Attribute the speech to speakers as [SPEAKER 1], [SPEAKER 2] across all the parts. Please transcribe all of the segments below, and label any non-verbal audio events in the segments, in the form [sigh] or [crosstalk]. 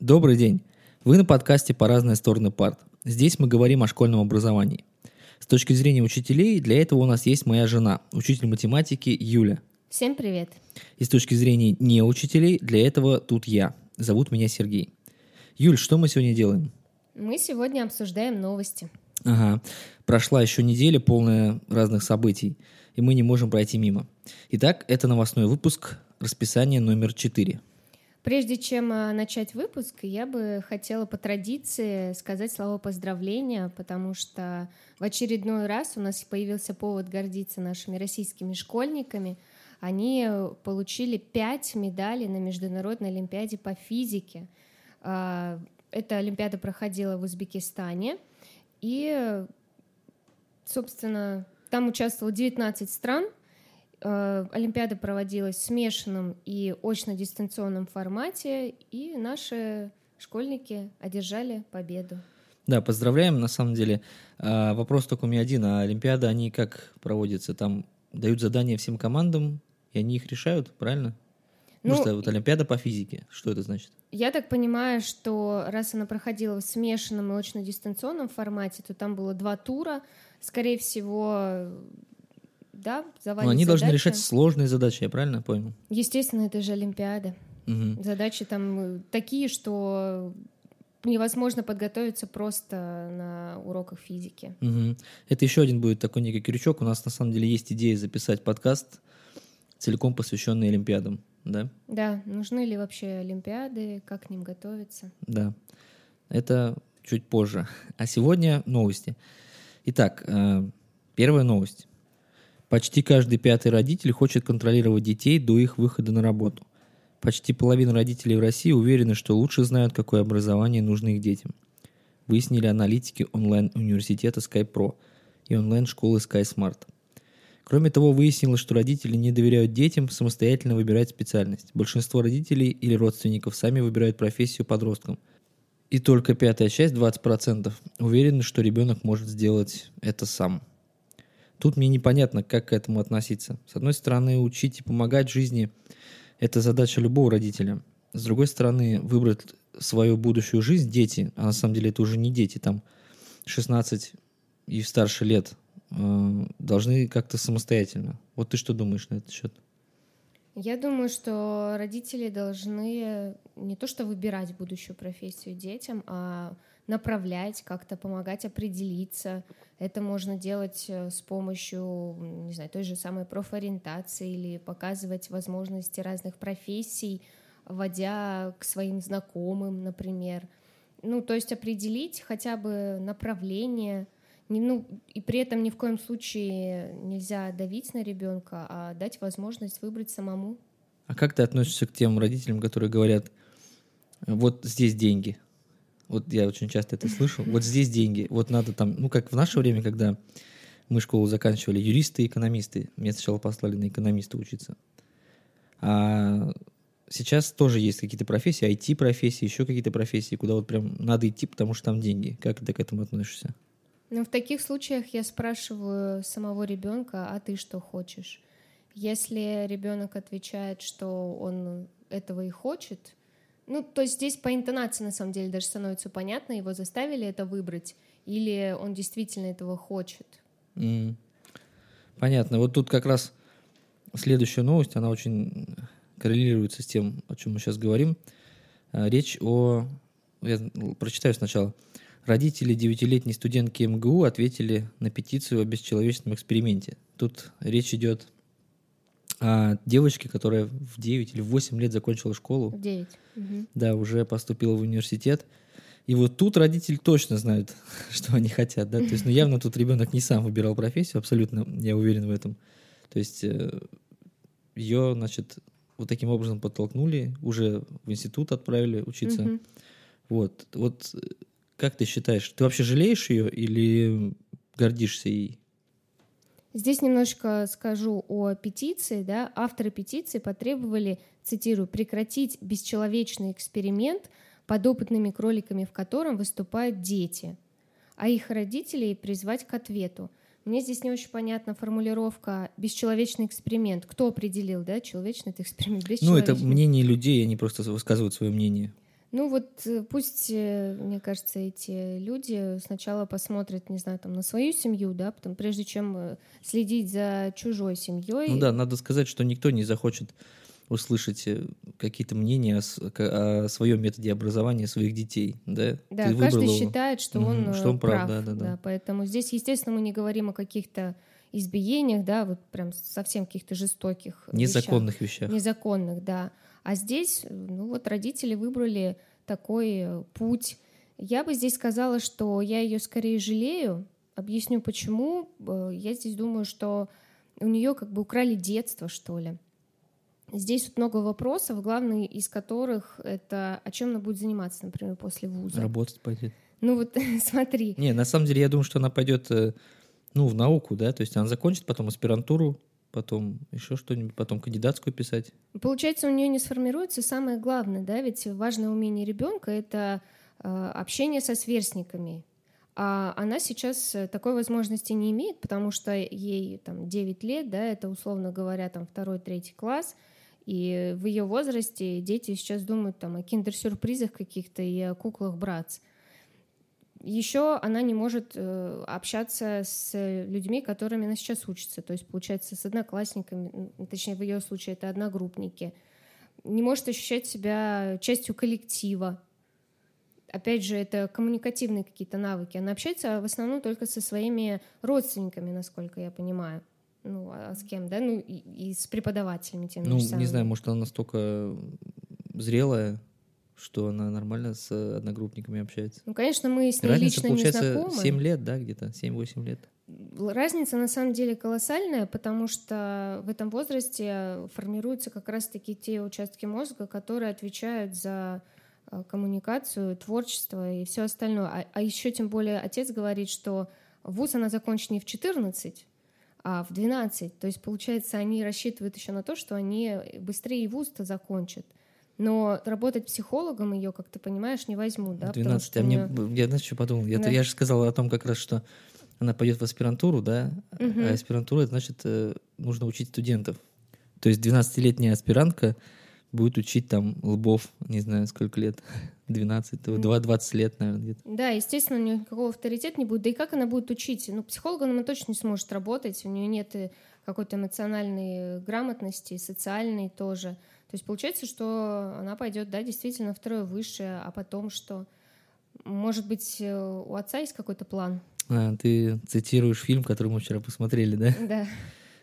[SPEAKER 1] Добрый день! Вы на подкасте «По разные стороны парт». Здесь мы говорим о школьном образовании. С точки зрения учителей, для этого у нас есть моя жена, учитель математики Юля.
[SPEAKER 2] Всем привет!
[SPEAKER 1] И с точки зрения не учителей, для этого тут я. Зовут меня Сергей. Юль, что мы сегодня делаем?
[SPEAKER 2] Мы сегодня обсуждаем новости.
[SPEAKER 1] Ага. Прошла еще неделя, полная разных событий, и мы не можем пройти мимо. Итак, это новостной выпуск, расписание номер 4.
[SPEAKER 2] Прежде чем а, начать выпуск, я бы хотела по традиции сказать слова поздравления, потому что в очередной раз у нас появился повод гордиться нашими российскими школьниками. Они получили пять медалей на Международной Олимпиаде по физике. А, эта Олимпиада проходила в Узбекистане, и, собственно, там участвовало 19 стран, Э, Олимпиада проводилась в смешанном и очно-дистанционном формате, и наши школьники одержали победу.
[SPEAKER 1] Да, поздравляем, на самом деле. А, вопрос только у меня один, а Олимпиады, они как проводятся? Там дают задания всем командам, и они их решают, правильно? Ну, Потому что вот Олимпиада по физике, что это значит?
[SPEAKER 2] Я так понимаю, что раз она проходила в смешанном и очно-дистанционном формате, то там было два тура. Скорее всего, да,
[SPEAKER 1] завалить Но они задачи. должны решать сложные задачи, я правильно понял?
[SPEAKER 2] Естественно, это же Олимпиада. Угу. Задачи там э, такие, что невозможно подготовиться просто на уроках физики.
[SPEAKER 1] Угу. Это еще один будет такой некий крючок. У нас на самом деле есть идея записать подкаст, целиком посвященный Олимпиадам, да?
[SPEAKER 2] Да, нужны ли вообще Олимпиады, как к ним готовиться?
[SPEAKER 1] Да, это чуть позже. А сегодня новости. Итак, э, первая новость. Почти каждый пятый родитель хочет контролировать детей до их выхода на работу. Почти половина родителей в России уверены, что лучше знают, какое образование нужно их детям. Выяснили аналитики онлайн-университета SkyPro и онлайн-школы SkySmart. Кроме того, выяснилось, что родители не доверяют детям самостоятельно выбирать специальность. Большинство родителей или родственников сами выбирают профессию подросткам. И только пятая часть, 20%, уверены, что ребенок может сделать это сам. Тут мне непонятно, как к этому относиться. С одной стороны, учить и помогать жизни – это задача любого родителя. С другой стороны, выбрать свою будущую жизнь дети, а на самом деле это уже не дети, там 16 и старше лет, э, должны как-то самостоятельно. Вот ты что думаешь на этот счет?
[SPEAKER 2] Я думаю, что родители должны не то что выбирать будущую профессию детям, а направлять, как-то помогать определиться. Это можно делать э, с помощью, не знаю, той же самой профориентации или показывать возможности разных профессий, вводя к своим знакомым, например. Ну, то есть определить хотя бы направление, не, ну, и при этом ни в коем случае нельзя давить на ребенка, а дать возможность выбрать самому.
[SPEAKER 1] А как ты относишься к тем родителям, которые говорят, вот здесь деньги, вот я очень часто это слышу. Вот здесь деньги. Вот надо там, ну, как в наше время, когда мы школу заканчивали, юристы и экономисты. Меня сначала послали на экономиста учиться. А сейчас тоже есть какие-то профессии, IT-профессии, еще какие-то профессии, куда вот прям надо идти, потому что там деньги. Как ты к этому относишься?
[SPEAKER 2] Ну, в таких случаях я спрашиваю самого ребенка, а ты что хочешь? Если ребенок отвечает, что он этого и хочет, ну, то есть здесь по интонации, на самом деле, даже становится понятно, его заставили это выбрать, или он действительно этого хочет.
[SPEAKER 1] Mm. Понятно. Вот тут как раз следующая новость, она очень коррелируется с тем, о чем мы сейчас говорим. А, речь о... Я прочитаю сначала. Родители девятилетней студентки МГУ ответили на петицию о бесчеловечном эксперименте. Тут речь идет о девочке, которая в 9 или в 8 лет закончила школу.
[SPEAKER 2] В 9. Угу.
[SPEAKER 1] Да, уже поступила в университет. И вот тут родители точно знают, [laughs] что они хотят, да. То есть, ну, явно тут ребенок не сам выбирал профессию, абсолютно, я уверен в этом. То есть э, ее, значит, вот таким образом подтолкнули, уже в институт отправили учиться. Угу. Вот, вот как ты считаешь, ты вообще жалеешь ее или гордишься ей?
[SPEAKER 2] Здесь немножко скажу о петиции. Да? Авторы петиции потребовали, цитирую, прекратить бесчеловечный эксперимент, подопытными кроликами в котором выступают дети, а их родителей призвать к ответу. Мне здесь не очень понятна формулировка «бесчеловечный эксперимент». Кто определил, да, человечный это эксперимент,
[SPEAKER 1] Ну, это мнение людей, они просто высказывают свое мнение.
[SPEAKER 2] Ну вот э, пусть, э, мне кажется, эти люди сначала посмотрят, не знаю, там на свою семью, да, потом прежде чем э, следить за чужой семьей.
[SPEAKER 1] Ну да, надо сказать, что никто не захочет услышать какие-то мнения о, о своем методе образования своих детей, да?
[SPEAKER 2] Да, Ты каждый его. считает, что угу, он,
[SPEAKER 1] что он прав,
[SPEAKER 2] прав
[SPEAKER 1] да, да, да.
[SPEAKER 2] да. Поэтому здесь, естественно, мы не говорим о каких-то избиениях, да, вот прям совсем каких-то жестоких
[SPEAKER 1] незаконных вещах.
[SPEAKER 2] вещах. Незаконных, да. А здесь, ну вот родители выбрали такой э, путь. Я бы здесь сказала, что я ее скорее жалею. Объясню почему. Я здесь думаю, что у нее как бы украли детство, что ли. Здесь вот много вопросов, главный из которых это о чем она будет заниматься, например, после вуза.
[SPEAKER 1] Работать пойдет.
[SPEAKER 2] Ну вот [laughs] смотри.
[SPEAKER 1] Не, на самом деле я думаю, что она пойдет э, ну, в науку, да, то есть она закончит потом аспирантуру, потом еще что-нибудь, потом кандидатскую писать.
[SPEAKER 2] Получается, у нее не сформируется самое главное, да, ведь важное умение ребенка это э, общение со сверстниками. А она сейчас э, такой возможности не имеет, потому что ей там 9 лет, да, это условно говоря там второй, третий класс, и в ее возрасте дети сейчас думают там о киндер-сюрпризах каких-то и о куклах братц. Еще она не может э, общаться с людьми, которыми она сейчас учится, то есть, получается, с одноклассниками, точнее, в ее случае это одногруппники. Не может ощущать себя частью коллектива. Опять же, это коммуникативные какие-то навыки. Она общается в основном только со своими родственниками, насколько я понимаю. Ну, а с кем, да? Ну, и, и с преподавателями тем
[SPEAKER 1] Ну, не знаю, может, она настолько зрелая, что она нормально с одногруппниками общается.
[SPEAKER 2] Ну, конечно, мы с ней Разница, лично
[SPEAKER 1] получается,
[SPEAKER 2] не знакомы.
[SPEAKER 1] 7 лет, да, где-то? 7-8 лет.
[SPEAKER 2] Разница на самом деле колоссальная, потому что в этом возрасте формируются как раз-таки те участки мозга, которые отвечают за э, коммуникацию, творчество и все остальное. А, а еще тем более отец говорит, что вуз она закончит не в 14, а в 12. То есть, получается, они рассчитывают еще на то, что они быстрее вуз-то закончат. Но работать психологом ее, как ты понимаешь, не возьмут, да?
[SPEAKER 1] 12, а мне, я, знаешь, что подумал? Я, да. я же сказал о том как раз, что она пойдет в аспирантуру, да? Угу. А аспирантура, значит, э, нужно учить студентов. То есть 12-летняя аспирантка будет учить там лбов, не знаю, сколько лет, [laughs] 12, 20 лет, наверное, где-то.
[SPEAKER 2] Да, естественно, у нее никакого авторитета не будет. Да и как она будет учить? Ну, психологом она точно не сможет работать, у нее нет какой-то эмоциональной грамотности, социальной тоже. То есть получается, что она пойдет, да, действительно второе высшее, а потом что? Может быть, э, у отца есть какой-то план?
[SPEAKER 1] А, ты цитируешь фильм, который мы вчера посмотрели, да? [laughs]
[SPEAKER 2] Да.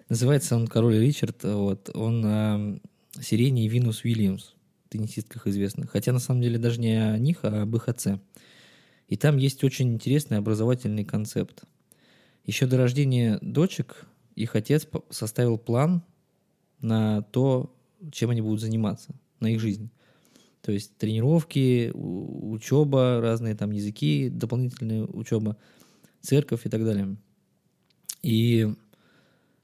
[SPEAKER 1] Называется он «Король Ричард». Вот. Он Сирене и Винус Уильямс, теннисистках известных. Хотя на самом деле даже не о них, а об их отце. И там есть очень интересный образовательный концепт. Еще до рождения дочек их отец составил план на то, чем они будут заниматься на их жизнь. То есть тренировки, учеба, разные там языки, дополнительная учеба, церковь и так далее. И,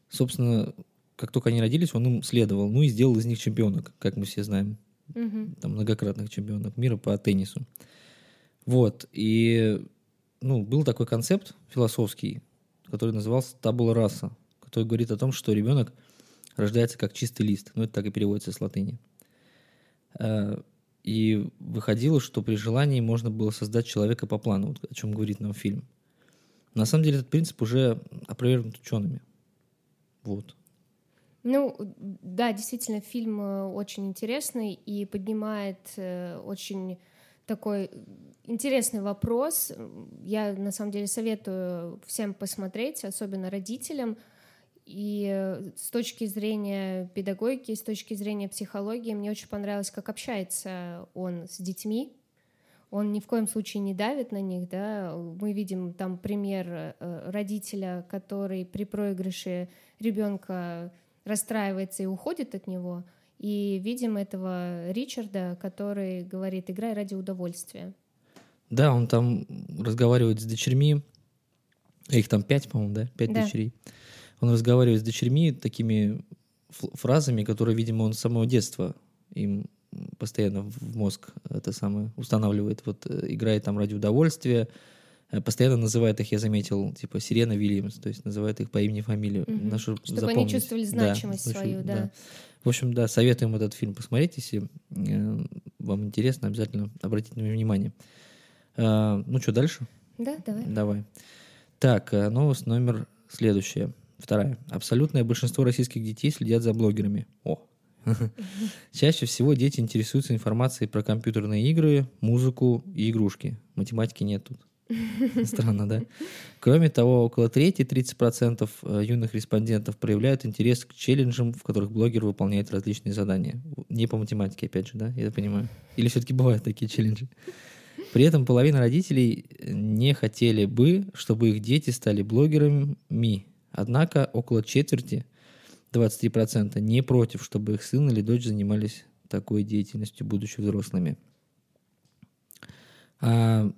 [SPEAKER 1] собственно, как только они родились, он им следовал. Ну и сделал из них чемпионок, как мы все знаем.
[SPEAKER 2] Угу.
[SPEAKER 1] Там многократных чемпионок мира по теннису. Вот. И ну, был такой концепт философский, который назывался табула раса, который говорит о том, что ребенок – рождается как чистый лист. Ну, это так и переводится с латыни. Э, и выходило, что при желании можно было создать человека по плану, вот о чем говорит нам фильм. На самом деле этот принцип уже опровергнут учеными. Вот.
[SPEAKER 2] Ну, да, действительно, фильм э, очень интересный и поднимает э, очень такой интересный вопрос. Я, на самом деле, советую всем посмотреть, особенно родителям, и э, с точки зрения педагогики, с точки зрения психологии, мне очень понравилось, как общается он с детьми. Он ни в коем случае не давит на них, да. Мы видим там пример э, родителя, который при проигрыше ребенка расстраивается и уходит от него. И видим этого Ричарда, который говорит, играй ради удовольствия.
[SPEAKER 1] Да, он там разговаривает с дочерьми. Их там пять, по-моему, да? Пять да. дочерей он разговаривает с дочерьми такими фразами, которые, видимо, он с самого детства им постоянно в мозг это самое устанавливает. Вот э, играет там ради удовольствия, э, постоянно называет их, я заметил, типа Сирена Вильямс, то есть называет их по имени, фамилию.
[SPEAKER 2] Угу. Нашу Чтобы запомнить. они чувствовали значимость да, свою, да. да.
[SPEAKER 1] В общем, да, советуем этот фильм посмотреть, если э, вам интересно, обязательно обратите на меня внимание. А, ну что, дальше?
[SPEAKER 2] Да, давай.
[SPEAKER 1] Давай. Так, э, новость номер следующая. Вторая. Абсолютное большинство российских детей следят за блогерами. О. [laughs] Чаще всего дети интересуются информацией про компьютерные игры, музыку и игрушки. Математики нет тут. [laughs] Странно, да? Кроме того, около трети, 30% э, юных респондентов проявляют интерес к челленджам, в которых блогер выполняет различные задания. Не по математике, опять же, да? Я понимаю. Или все-таки бывают такие челленджи? При этом половина родителей не хотели бы, чтобы их дети стали блогерами. Однако около четверти, 23%, не против, чтобы их сын или дочь занимались такой деятельностью, будучи взрослыми. А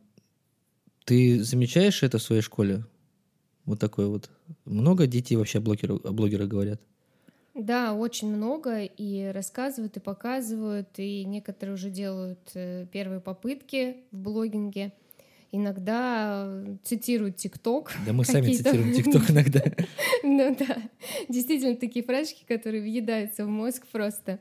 [SPEAKER 1] ты замечаешь это в своей школе? Вот такое вот. Много детей вообще о блогерах, говорят?
[SPEAKER 2] Да, очень много, и рассказывают, и показывают, и некоторые уже делают э, первые попытки в блогинге. Иногда э, цитируют ТикТок.
[SPEAKER 1] Да мы сами цитируем ТикТок иногда. [laughs]
[SPEAKER 2] Ну да, действительно такие фразочки, которые въедаются в мозг просто.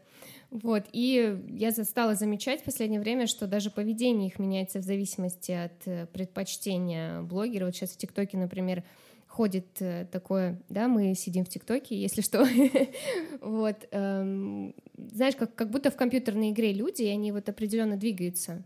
[SPEAKER 2] Вот, и я стала замечать в последнее время, что даже поведение их меняется в зависимости от э, предпочтения блогера. Вот сейчас в ТикТоке, например, ходит э, такое, да, мы сидим в ТикТоке, если что, [laughs] вот, эм, знаешь, как, как будто в компьютерной игре люди, и они вот определенно двигаются,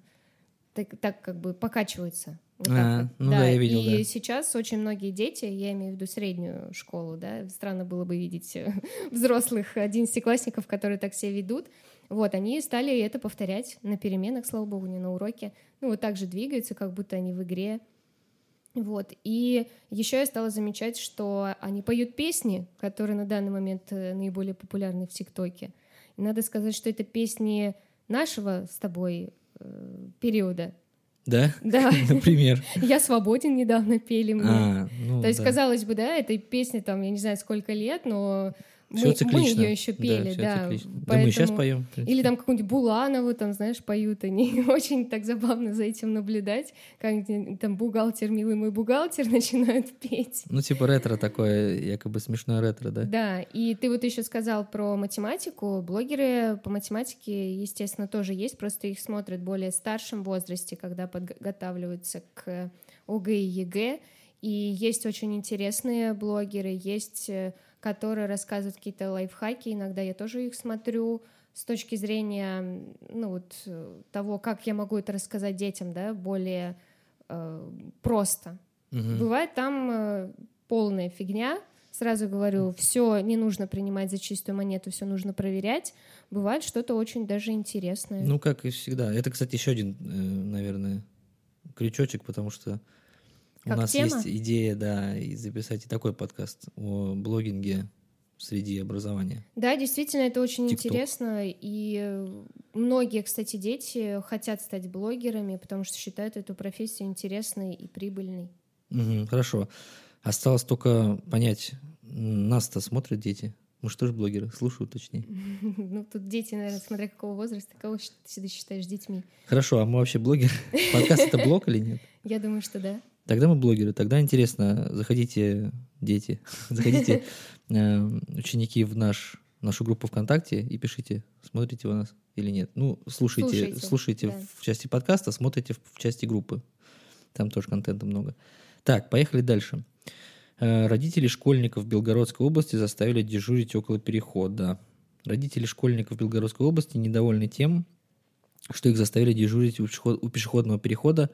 [SPEAKER 2] так, так как бы покачиваются. Вот а, вот.
[SPEAKER 1] Ну да, да, я видел,
[SPEAKER 2] и
[SPEAKER 1] да.
[SPEAKER 2] сейчас очень многие дети, я имею в виду среднюю школу, да, странно было бы видеть э, [laughs] взрослых одиннадцатиклассников, которые так себя ведут, вот, они стали это повторять на переменах, слава богу, не на уроке, ну, вот так же двигаются, как будто они в игре, вот. И еще я стала замечать, что они поют песни, которые на данный момент э, наиболее популярны в ТикТоке. И надо сказать, что это песни нашего с тобой периода.
[SPEAKER 1] Да?
[SPEAKER 2] Да. [laughs]
[SPEAKER 1] Например.
[SPEAKER 2] Я свободен недавно пели мне.
[SPEAKER 1] А, ну,
[SPEAKER 2] То есть,
[SPEAKER 1] да.
[SPEAKER 2] казалось бы, да, этой песне там, я не знаю, сколько лет, но
[SPEAKER 1] Всё
[SPEAKER 2] мы, мы
[SPEAKER 1] циклично.
[SPEAKER 2] ее еще пели, да.
[SPEAKER 1] циклично. Да
[SPEAKER 2] поэтому...
[SPEAKER 1] мы сейчас поем.
[SPEAKER 2] Или там какую-нибудь Буланову, там, знаешь, поют они. [laughs] Очень так забавно за этим наблюдать, как там бухгалтер, милый мой бухгалтер, [laughs] начинают петь.
[SPEAKER 1] Ну, типа ретро такое, якобы смешное ретро, да?
[SPEAKER 2] Да, и ты вот еще сказал про математику. Блогеры по математике, естественно, тоже есть, просто их смотрят в более старшем возрасте, когда подготавливаются к ОГЭ и ЕГЭ. И есть очень интересные блогеры, есть э, которые рассказывают какие-то лайфхаки, иногда я тоже их смотрю с точки зрения ну, вот, э, того, как я могу это рассказать детям, да, более э, просто.
[SPEAKER 1] Мгм.
[SPEAKER 2] Бывает там э, полная фигня, сразу говорю, все не нужно принимать за чистую монету, все нужно проверять. Бывает что-то очень даже интересное.
[SPEAKER 1] Ну, как и всегда. Это, кстати, еще один, э, наверное, крючочек, потому что у нас
[SPEAKER 2] тема?
[SPEAKER 1] есть идея, да, и записать и такой подкаст о блогинге среди образования.
[SPEAKER 2] Да, действительно, это очень
[SPEAKER 1] TikTok.
[SPEAKER 2] интересно. И многие, кстати, дети хотят стать блогерами, потому что считают эту профессию интересной и прибыльной.
[SPEAKER 1] Мгм, хорошо. Осталось только понять, нас-то смотрят дети. Мы что же блогеры? Слушают, точнее. [laughs]
[SPEAKER 2] Ну, тут дети, наверное, смотря какого возраста, кого ты всегда считаешь детьми.
[SPEAKER 1] Хорошо, а мы вообще блогеры? [laughs] Подкаст это блог или нет?
[SPEAKER 2] Я думаю, что да.
[SPEAKER 1] Тогда мы блогеры. Тогда интересно, заходите, дети, [laughs] заходите, [laughs] э, ученики, в наш, нашу группу ВКонтакте и пишите, смотрите вы нас или нет. Ну, слушайте,
[SPEAKER 2] Слушайте,
[SPEAKER 1] слушайте,
[SPEAKER 2] да.
[SPEAKER 1] в части подкаста, смотрите в, в части группы. Там тоже контента много. Так, поехали дальше. Э, Родители школьников Белгородской области заставили дежурить около перехода. Родители школьников Белгородской области недовольны тем, что их заставили дежурить у пешеход- у пешеходного перехода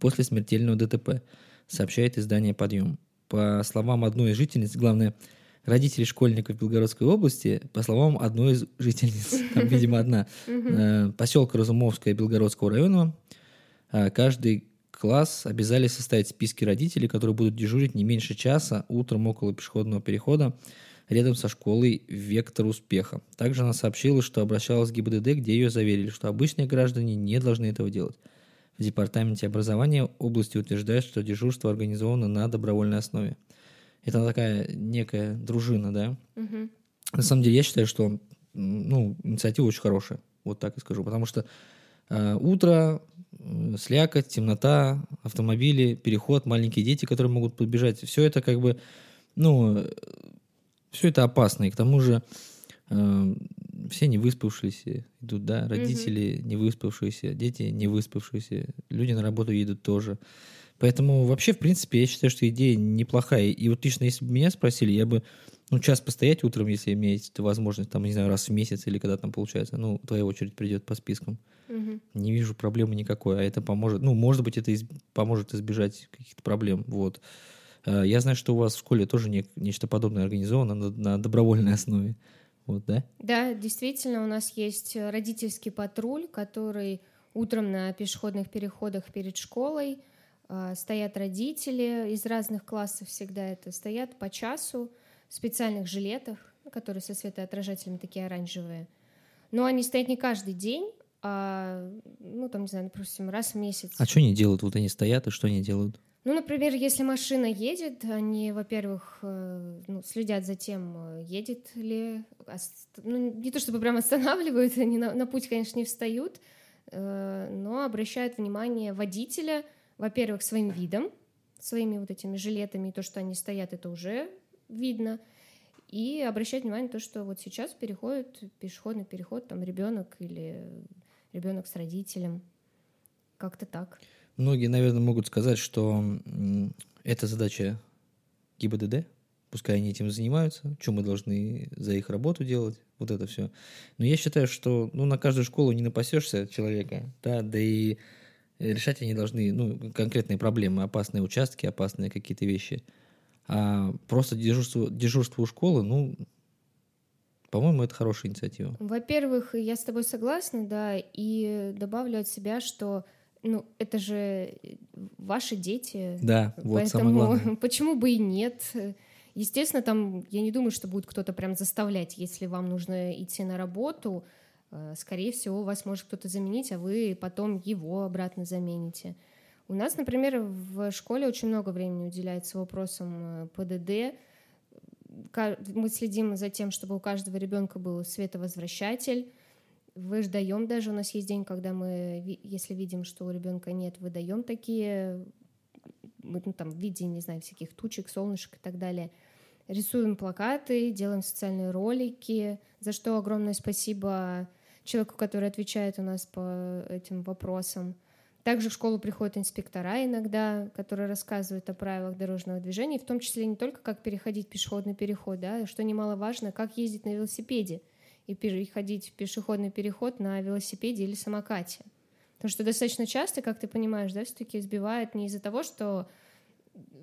[SPEAKER 1] после смертельного ДТП, сообщает издание «Подъем». По словам одной из жительниц, главное, родители школьников Белгородской области, по словам одной из жительниц, [laughs] там, видимо, одна, э, поселка Разумовская Белгородского района, э, каждый класс обязали составить списки родителей, которые будут дежурить не меньше часа утром около пешеходного перехода рядом со школой «Вектор успеха». Также она сообщила, что обращалась в ГИБДД, где ее заверили, что обычные граждане не должны этого делать. В Департаменте образования области утверждают, что дежурство организовано на добровольной основе. Это такая некая дружина, да?
[SPEAKER 2] Мгм.
[SPEAKER 1] На самом деле, я считаю, что ну, инициатива очень хорошая. Вот так и скажу. Потому что э, утро, м, слякоть, темнота, автомобили, переход, маленькие дети, которые могут подбежать. Все это как бы, ну, все это опасно. И к тому же э, все не выспавшиеся идут, да, родители не выспавшиеся, дети не выспавшиеся, люди на работу едут тоже. Поэтому вообще, в принципе, я считаю, что идея неплохая. И вот лично, если бы меня спросили, я бы, ну, час постоять утром, если имеете возможность, там, не знаю, раз в месяц или когда там получается, ну, твоя очередь придет по спискам.
[SPEAKER 2] Мгм.
[SPEAKER 1] Не вижу проблемы никакой, а это поможет, ну, может быть, это из- поможет избежать каких-то проблем, вот. Э, Я знаю, что у вас в школе тоже не- нечто подобное организовано на, на добровольной основе, вот, да?
[SPEAKER 2] Да, действительно, у нас есть э, родительский патруль, который утром на пешеходных переходах перед школой а, стоят родители из разных классов всегда это стоят по часу в специальных жилетах, которые со светоотражателями такие оранжевые. Но они стоят не каждый день, а, ну, там, не знаю, допустим, раз в месяц.
[SPEAKER 1] А что они делают? Вот они стоят, и что они делают?
[SPEAKER 2] Ну, например, если машина едет, они, во-первых, э, ну, следят за тем, э, едет ли, ну, не то чтобы прям останавливают, [laughs] они на, на путь, конечно, не встают, э, но обращают внимание водителя, во-первых, своим видом, своими вот этими жилетами, то, что они стоят, это уже видно, и обращать внимание на то, что вот сейчас переходит пешеходный переход, там ребенок или ребенок с родителем, как-то так.
[SPEAKER 1] Многие, наверное, могут сказать, что это задача ГИБДД, пускай они этим занимаются, что мы должны за их работу делать, вот это все. Но я считаю, что ну, на каждую школу не напасешься человека, да, да и решать они должны ну, конкретные проблемы, опасные участки, опасные какие-то вещи. А просто дежурство, дежурство у школы, ну, по-моему, это хорошая инициатива.
[SPEAKER 2] Во-первых, я с тобой согласна, да, и добавлю от себя, что ну, это же ваши дети.
[SPEAKER 1] Да, вот самое
[SPEAKER 2] поэтому
[SPEAKER 1] главное. [laughs]
[SPEAKER 2] почему бы и нет? Естественно, там я не думаю, что будет кто-то прям заставлять, если вам нужно идти на работу. э, Скорее всего, вас может кто-то заменить, а вы потом его обратно замените. У нас, например, в школе очень много времени уделяется вопросам э, ПДД. Мы следим за тем, чтобы у каждого ребенка был световозвращатель. Выдаем даже. У нас есть день, когда мы, если видим, что у ребенка нет, выдаем такие, ну, там, в виде, не знаю, всяких тучек, солнышек и так далее. Рисуем плакаты, делаем социальные ролики, за что огромное спасибо человеку, который отвечает у нас по этим вопросам. Также в школу приходят инспектора иногда, которые рассказывают о правилах дорожного движения, в том числе не только как переходить пешеходный переход, да, что немаловажно, как ездить на велосипеде и переходить в пешеходный переход на велосипеде или самокате. Потому что достаточно часто, как ты понимаешь, да, все-таки сбивают не из-за того, что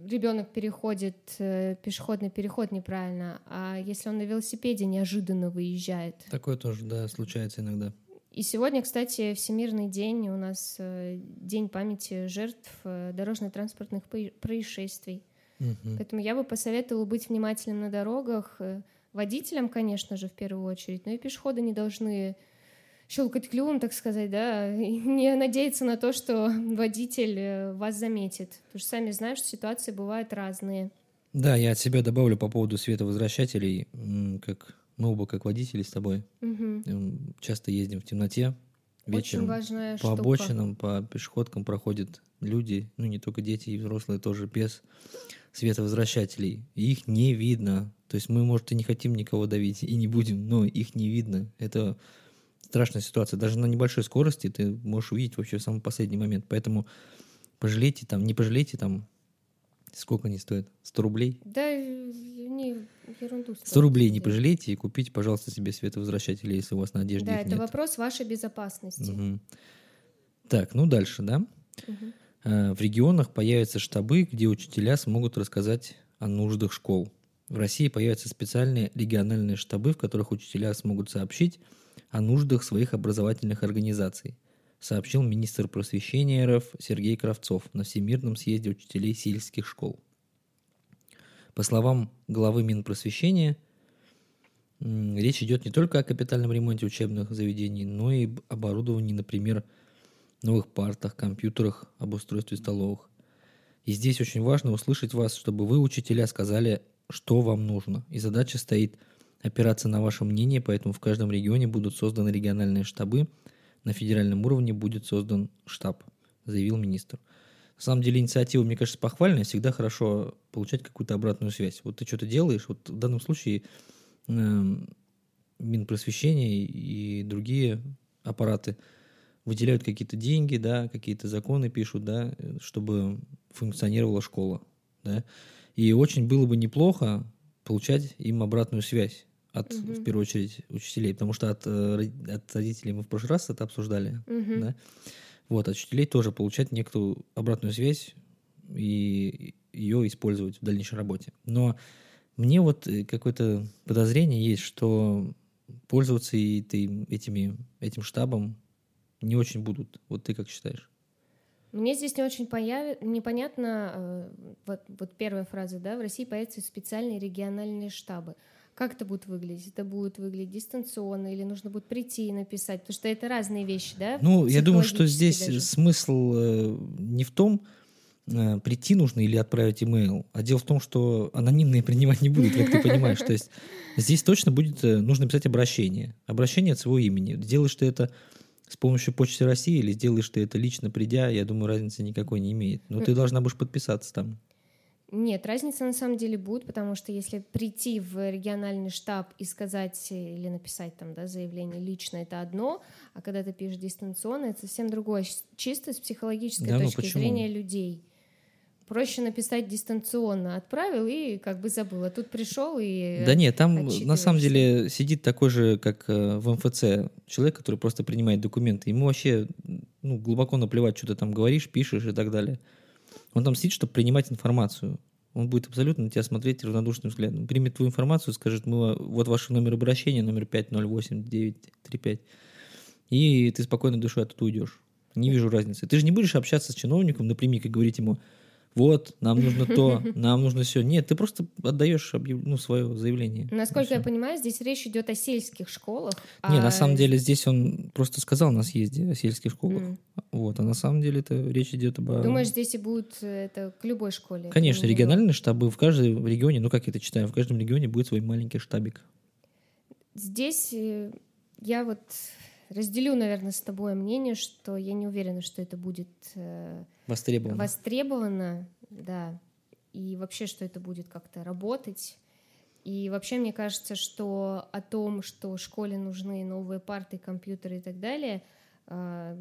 [SPEAKER 2] ребенок переходит э, пешеходный переход неправильно, а если он на велосипеде неожиданно выезжает.
[SPEAKER 1] Такое тоже, да, случается иногда.
[SPEAKER 2] И сегодня, кстати, Всемирный день, у нас э, день памяти жертв э, дорожно-транспортных происшествий.
[SPEAKER 1] Мгм.
[SPEAKER 2] Поэтому я бы посоветовала быть внимательным на дорогах, э, водителям, конечно же, в первую очередь, но и пешеходы не должны щелкать клювом, так сказать, да, и не надеяться на то, что водитель э, вас заметит. Потому что сами знаем, что ситуации бывают разные.
[SPEAKER 1] Да, я от себя добавлю по поводу световозвращателей, как мы оба как водители с тобой м, часто ездим в темноте
[SPEAKER 2] Очень
[SPEAKER 1] вечером. По
[SPEAKER 2] штука.
[SPEAKER 1] обочинам, по пешеходкам проходят люди, ну не только дети и взрослые тоже без световозвращателей. И их не видно. То есть мы, может, и не хотим никого давить, и не будем, но их не видно. Это страшная ситуация. Даже на небольшой скорости ты можешь увидеть вообще в самый последний момент. Поэтому пожалейте там, не пожалейте там, сколько они стоят? 100 рублей?
[SPEAKER 2] Да, не ерунду.
[SPEAKER 1] 100 рублей не
[SPEAKER 2] стоит.
[SPEAKER 1] пожалейте и купите, пожалуйста, себе световозвращатели, если у вас на одежде
[SPEAKER 2] Да, это
[SPEAKER 1] нет.
[SPEAKER 2] вопрос вашей безопасности.
[SPEAKER 1] Мгм. Так, ну дальше, да? Э, В регионах появятся штабы, где учителя смогут рассказать о нуждах школ. В России появятся специальные региональные штабы, в которых учителя смогут сообщить о нуждах своих образовательных организаций, сообщил министр просвещения РФ Сергей Кравцов на Всемирном съезде учителей сельских школ. По словам главы Минпросвещения, речь идет не только о капитальном ремонте учебных заведений, но и об оборудовании, например, новых партах, компьютерах, об устройстве столовых. И здесь очень важно услышать вас, чтобы вы, учителя, сказали, что вам нужно. И задача стоит опираться на ваше мнение, поэтому в каждом регионе будут созданы региональные штабы, на федеральном уровне будет создан штаб, заявил министр. На самом деле инициатива, мне кажется, похвальная, всегда хорошо получать какую-то обратную связь. Вот ты что-то делаешь, вот в данном случае эм, Минпросвещение и другие аппараты выделяют какие-то деньги, да, какие-то законы пишут, да, чтобы функционировала школа, да. И очень было бы неплохо получать им обратную связь от, угу. в первую очередь, учителей, потому что от, э, от родителей мы в прошлый раз это обсуждали, угу. да. Вот, от учителей тоже получать некую обратную связь и ее использовать в дальнейшей работе. Но мне вот э, какое-то подозрение есть, что пользоваться этой, этими, этим штабом не очень будут. Вот ты как считаешь?
[SPEAKER 2] Мне здесь не очень появ... непонятно, э, вот, вот первая фраза, да, в России появятся специальные региональные штабы. Как это будет выглядеть? Это будет выглядеть дистанционно или нужно будет прийти и написать? Потому что это разные вещи, да?
[SPEAKER 1] Ну, я думаю, что здесь даже. смысл э, не в том, э, прийти нужно или отправить имейл, а дело в том, что анонимные [laughs] принимать не будут, как ты понимаешь. То есть здесь точно будет нужно писать обращение. Обращение от своего имени. Делаешь ты это с помощью Почты России или сделаешь ты это лично придя, я думаю, разницы никакой не имеет. Но ты должна будешь подписаться там.
[SPEAKER 2] Нет, разница на самом деле будет, потому что если прийти в региональный штаб и сказать или написать там да, заявление лично, это одно, а когда ты пишешь дистанционно, это совсем другое, чисто с психологической да, ну точки ну зрения людей. Проще написать дистанционно, отправил и как бы забыл, а тут пришел и
[SPEAKER 1] Да нет, там на самом деле сидит такой же, как э, в МФЦ, человек, который просто принимает документы. Ему вообще ну, глубоко наплевать, что ты там говоришь, пишешь и так далее. Он там сидит, чтобы принимать информацию. Он будет абсолютно на тебя смотреть равнодушным взглядом. Примет твою информацию, скажет, мы, вот ваш номер обращения, номер 508935. И ты спокойно душой оттуда уйдешь. Не вижу разницы. Ты же не будешь общаться с чиновником напрямик и говорить ему, вот, нам нужно то, [laughs] нам нужно все. Нет, ты просто отдаешь ну, свое заявление.
[SPEAKER 2] Насколько я понимаю, здесь речь идет о сельских школах.
[SPEAKER 1] Не, а... на самом деле здесь он просто сказал на съезде о сельских школах. Mm. Вот, а на самом деле это речь идет об...
[SPEAKER 2] Думаешь, здесь и будет это к любой школе?
[SPEAKER 1] Конечно, региональные штабы в каждом регионе, ну как я это читаю, в каждом регионе будет свой маленький штабик.
[SPEAKER 2] Здесь э, я вот разделю, наверное, с тобой мнение, что я не уверена, что это будет э,
[SPEAKER 1] востребовано.
[SPEAKER 2] востребовано, да, и вообще, что это будет как-то работать. И вообще, мне кажется, что о том, что школе нужны новые парты, компьютеры и так далее, э,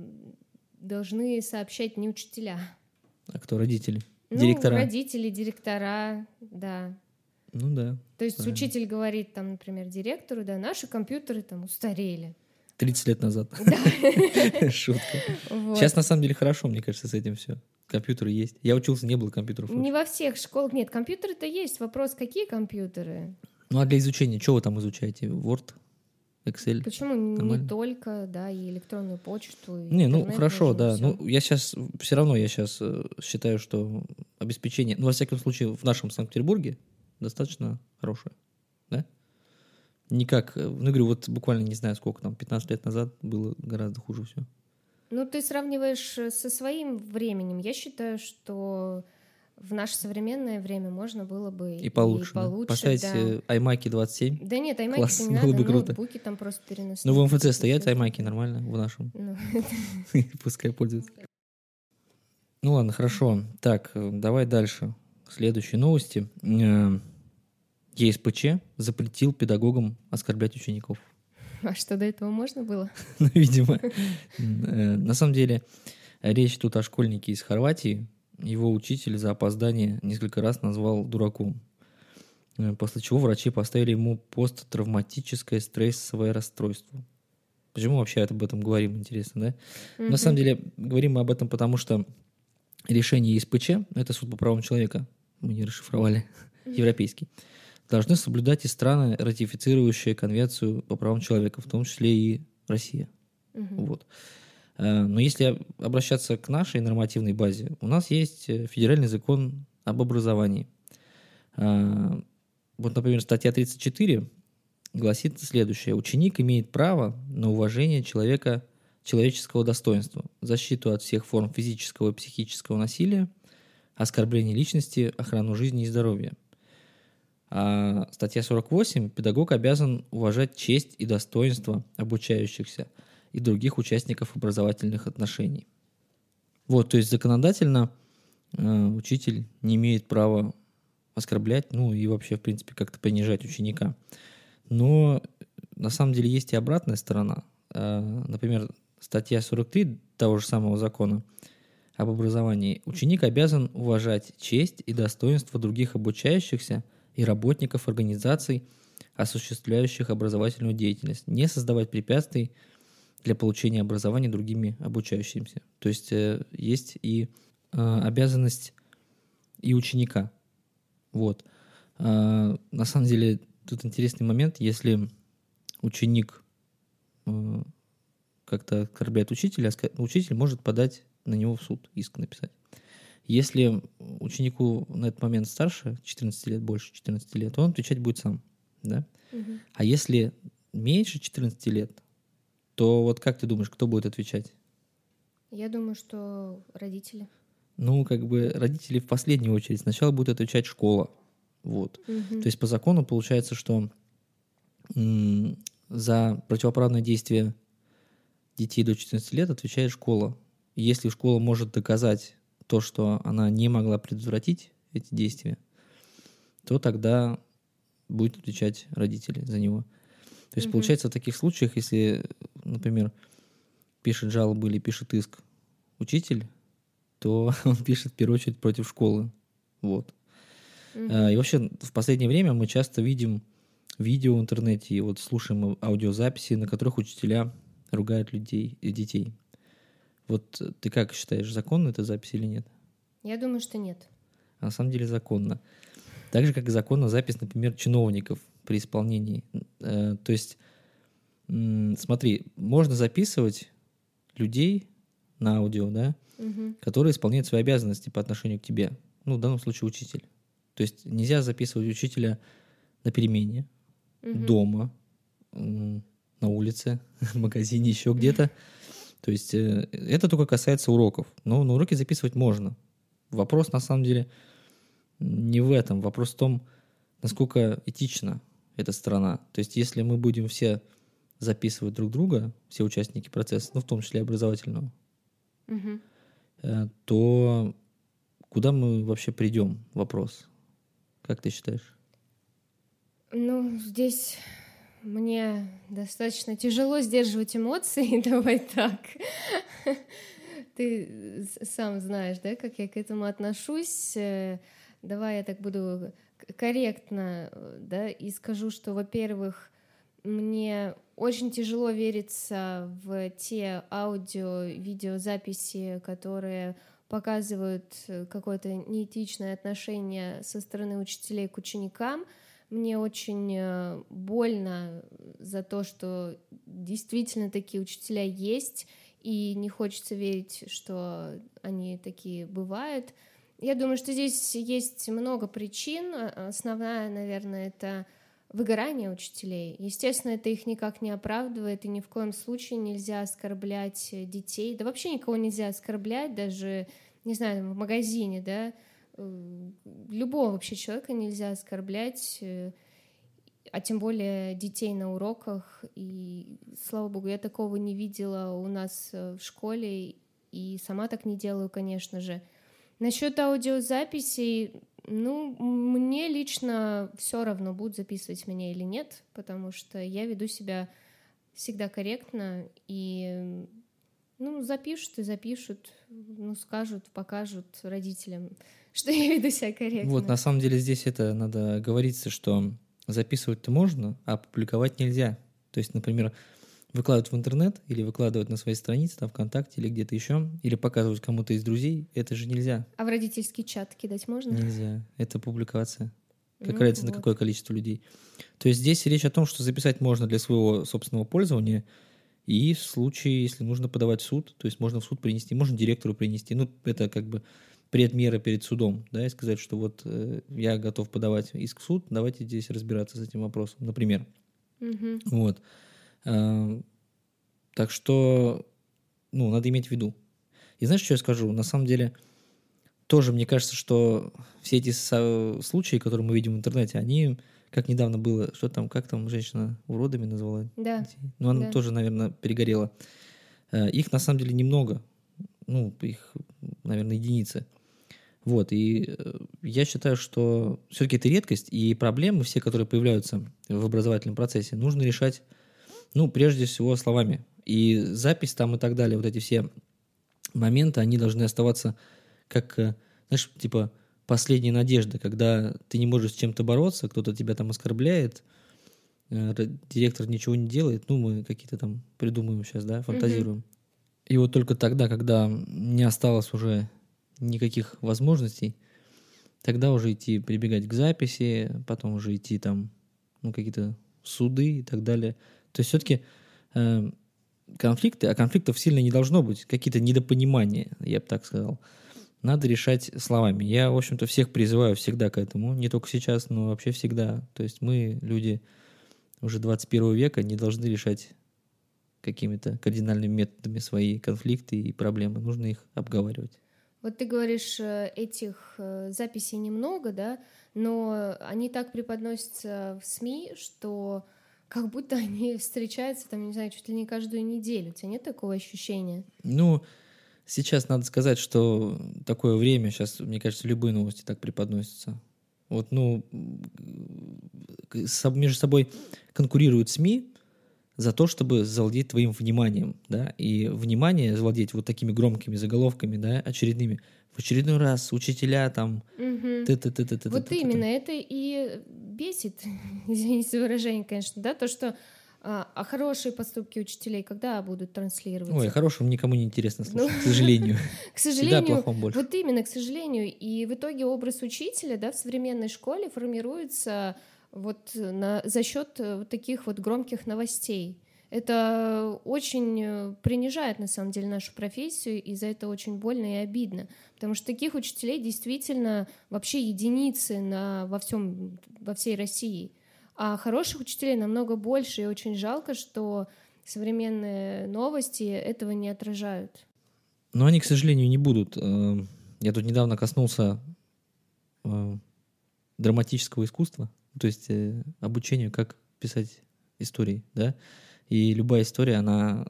[SPEAKER 2] должны сообщать не учителя.
[SPEAKER 1] А кто родители?
[SPEAKER 2] Ну, директора? родители, директора, да.
[SPEAKER 1] Ну да.
[SPEAKER 2] То есть правильно. учитель говорит, там, например, директору, да, наши компьютеры там устарели.
[SPEAKER 1] 30 лет назад. [laughs] Шутка. Сейчас на самом деле хорошо, мне кажется, с этим все. Компьютеры есть. Я учился, не было компьютеров.
[SPEAKER 2] Не во всех школах. Нет, компьютеры-то есть. Вопрос, какие компьютеры?
[SPEAKER 1] Ну а для изучения, что вы там изучаете? Word? Excel?
[SPEAKER 2] Почему Нормально? не только, да, и электронную почту? И
[SPEAKER 1] не, ну хорошо, да. Все. Ну я сейчас все равно я сейчас э, считаю, что обеспечение, ну во всяком случае в нашем Санкт-Петербурге достаточно хорошее? Никак, э, ну, говорю, вот буквально не знаю сколько там, 15 лет назад было гораздо хуже все.
[SPEAKER 2] Ну, ты сравниваешь э, со своим временем. Я считаю, что в наше современное время можно было бы
[SPEAKER 1] и получше. И получше да. Поставить да. iMac 27.
[SPEAKER 2] Да нет, iMac Класс, не было надо, бы круто. ноутбуки там просто переносить.
[SPEAKER 1] Ну, в МФЦ стоят iMac нормально, в нашем. Ну. [laughs] Пускай пользуются. Ну ладно, хорошо. Так, э, давай дальше. Следующие новости. ЕСПЧ запретил педагогам оскорблять учеников.
[SPEAKER 2] А что до этого можно было? [laughs]
[SPEAKER 1] ну, видимо. Э, на самом деле, речь тут о школьнике из Хорватии. Его учитель за опоздание несколько раз назвал дураком. Э, после чего врачи поставили ему посттравматическое стрессовое расстройство. Почему вообще об этом говорим, интересно, да? На самом деле, говорим мы об этом, потому что решение ЕСПЧ, это суд по правам человека, мы не расшифровали, европейский, должны соблюдать и страны, ратифицирующие Конвенцию по правам человека, в том числе и Россия. Угу. Вот. Э, но если обращаться к нашей нормативной базе, у нас есть э, федеральный закон об образовании. Э, вот, например, статья 34 гласит следующее. Ученик имеет право на уважение человека, человеческого достоинства, защиту от всех форм физического и психического насилия, оскорбления личности, охрану жизни и здоровья – а статья 48. Педагог обязан уважать честь и достоинство обучающихся и других участников образовательных отношений. Вот, то есть законодательно э, учитель не имеет права оскорблять, ну и вообще, в принципе, как-то понижать ученика. Но на самом деле есть и обратная сторона. Э, например, статья 43 того же самого закона об образовании. Ученик обязан уважать честь и достоинство других обучающихся и работников организаций, осуществляющих образовательную деятельность, не создавать препятствий для получения образования другими обучающимися. То есть э, есть и э, обязанность и ученика. Вот. Э, на самом деле тут интересный момент, если ученик э, как-то оскорбляет учителя, учитель может подать на него в суд, иск написать. Если ученику на этот момент старше, 14 лет, больше 14 лет, он отвечать будет сам. Да? Угу. А если меньше 14 лет, то вот как ты думаешь, кто будет отвечать?
[SPEAKER 2] Я думаю, что родители.
[SPEAKER 1] Ну, как бы родители в последнюю очередь. Сначала будет отвечать школа. Вот. Угу. То есть по закону получается, что за противоправное действие детей до 14 лет отвечает школа. Если школа может доказать то, что она не могла предотвратить эти действия, то тогда будет отвечать родители за него. То есть, угу. получается, в таких случаях, если, например, пишет жалобу или пишет иск учитель, то [laughs] он пишет в первую очередь против школы. Вот. Угу. И вообще в последнее время мы часто видим видео в интернете и вот слушаем аудиозаписи, на которых учителя ругают людей и детей. Вот ты как считаешь, законно эта запись или нет?
[SPEAKER 2] Я думаю, что нет.
[SPEAKER 1] А на самом деле законно. Так же, как и законна запись, например, чиновников при исполнении. Э, то есть, смотри, можно записывать людей на аудио, да, угу. которые исполняют свои обязанности по отношению к тебе. Ну, в данном случае учитель. То есть нельзя записывать учителя на перемене, угу. дома, на улице, [laughs] в магазине, еще где-то. То есть э, это только касается уроков. Но на уроки записывать можно. Вопрос на самом деле не в этом. Вопрос в том, насколько этична эта страна. То есть если мы будем все записывать друг друга, все участники процесса, ну в том числе образовательного, угу. то куда мы вообще придем? Вопрос. Как ты считаешь?
[SPEAKER 2] Ну, здесь мне достаточно тяжело сдерживать эмоции, [laughs] давай так. Ты сам знаешь, да, как я к этому отношусь. Э, давай я так буду корректно, да, и скажу, что, во-первых, мне очень тяжело вериться в те аудио-видеозаписи, которые показывают какое-то неэтичное отношение со стороны учителей к ученикам — мне очень э, больно за то, что действительно такие учителя есть, и не хочется верить, что они такие бывают. Я думаю, что здесь есть много причин. Основная, наверное, это выгорание учителей. Естественно, это их никак не оправдывает, и ни в коем случае нельзя оскорблять детей. Да вообще никого нельзя оскорблять, даже, не знаю, в магазине, да, Э, любого вообще человека нельзя оскорблять, э, а тем более детей на уроках. И, слава богу, я такого не видела у нас э, в школе, и сама так не делаю, конечно же. Насчет аудиозаписей, ну, мне лично все равно, будут записывать меня или нет, потому что я веду себя всегда корректно, и, ну, запишут и запишут, ну, скажут, покажут родителям что я веду себя корректно.
[SPEAKER 1] Вот, на самом деле здесь это надо говориться, что записывать-то можно, а публиковать нельзя. То есть, например, выкладывать в интернет или выкладывать на своей странице, там, ВКонтакте или где-то еще, или показывать кому-то из друзей, это же нельзя.
[SPEAKER 2] А в родительский чат кидать можно?
[SPEAKER 1] Нельзя. Это публикация. Как ну, разница, вот. на какое количество людей. То есть здесь речь о том, что записать можно для своего собственного пользования, и в случае, если нужно подавать в суд, то есть можно в суд принести, можно директору принести. Ну, это как бы предмеры перед судом, да, и сказать, что вот э, я готов подавать иск в суд, давайте здесь разбираться с этим вопросом, например. Угу. Вот. Э, так что, ну, надо иметь в виду. И знаешь, что я скажу? На самом деле, тоже мне кажется, что все эти случаи, которые мы видим в интернете, они, как недавно было, что там, как там женщина уродами назвала?
[SPEAKER 2] Да.
[SPEAKER 1] Ну, она
[SPEAKER 2] да.
[SPEAKER 1] тоже, наверное, перегорела. Э, их на самом деле немного. Ну, их, наверное, единицы. Вот, и э, я считаю, что все-таки это редкость, и проблемы все, которые появляются в образовательном процессе, нужно решать Ну, прежде всего, словами. И запись там и так далее, вот эти все моменты, они должны оставаться как, э, знаешь, типа последняя надежда, когда ты не можешь с чем-то бороться, кто-то тебя там оскорбляет, э, директор ничего не делает, ну, мы какие-то там придумываем сейчас, да, фантазируем. Mm-hmm. И вот только тогда, когда не осталось уже никаких возможностей, тогда уже идти прибегать к записи, потом уже идти там, ну, какие-то суды и так далее. То есть все-таки э, конфликты, а конфликтов сильно не должно быть, какие-то недопонимания, я бы так сказал, надо решать словами. Я, в общем-то, всех призываю всегда к этому, не только сейчас, но вообще всегда. То есть мы, люди уже 21 века, не должны решать какими-то кардинальными методами свои конфликты и проблемы. Нужно их обговаривать.
[SPEAKER 2] Вот ты говоришь, э, этих э, записей немного, да, но они так преподносятся в СМИ, что как будто [laughs] они встречаются, там, не знаю, чуть ли не каждую неделю. У тебя нет такого ощущения?
[SPEAKER 1] Ну, сейчас надо сказать, что такое время, сейчас, мне кажется, любые новости так преподносятся. Вот, ну, между собой конкурируют СМИ за то, чтобы завладеть твоим вниманием, да, и внимание завладеть вот такими громкими заголовками, да, очередными. В очередной раз учителя там...
[SPEAKER 2] Угу. Ты, ты, ты, ты, ты, вот ты, именно, это и бесит, [laughs] извините за выражение, конечно, да, то, что а, а хорошие поступки учителей когда будут транслироваться?
[SPEAKER 1] Ой, хорошим никому не интересно слушать, ну, к [laughs] сожалению.
[SPEAKER 2] К сожалению, вот именно, к сожалению. И в итоге образ учителя да, в современной школе формируется вот на, за счет э, вот таких вот громких новостей. Это очень э, принижает, на самом деле, нашу профессию, и за это очень больно и обидно. Потому что таких учителей действительно вообще единицы на, во, всем, во всей России. А хороших учителей намного больше, и очень жалко, что современные новости этого не отражают.
[SPEAKER 1] Но они, к сожалению, не будут. Э, я тут недавно коснулся э, драматического искусства, то есть обучению, как писать истории, да, и любая история, она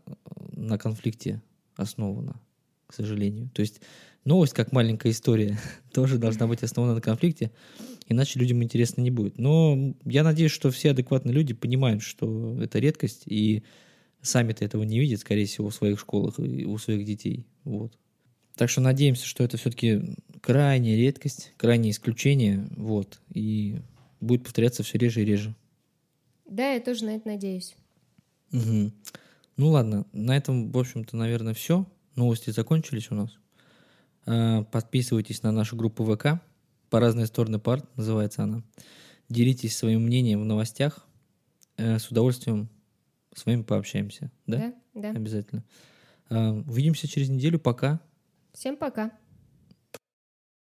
[SPEAKER 1] на конфликте основана, к сожалению. То есть новость, как маленькая история, [laughs] тоже должна быть основана на конфликте, иначе людям интересно не будет. Но я надеюсь, что все адекватные люди понимают, что это редкость, и сами-то этого не видят, скорее всего, в своих школах и у своих детей. Вот. Так что надеемся, что это все-таки крайняя редкость, крайнее исключение, вот, и будет повторяться все реже и реже.
[SPEAKER 2] Да, я тоже на это надеюсь.
[SPEAKER 1] Угу. Ну ладно, на этом, в общем-то, наверное, все. Новости закончились у нас. А, подписывайтесь на нашу группу ВК. По разные стороны парт называется она. Делитесь своим мнением в новостях. Э, с удовольствием с вами пообщаемся. Да?
[SPEAKER 2] Да, да.
[SPEAKER 1] Обязательно. А, увидимся через неделю. Пока.
[SPEAKER 2] Всем пока.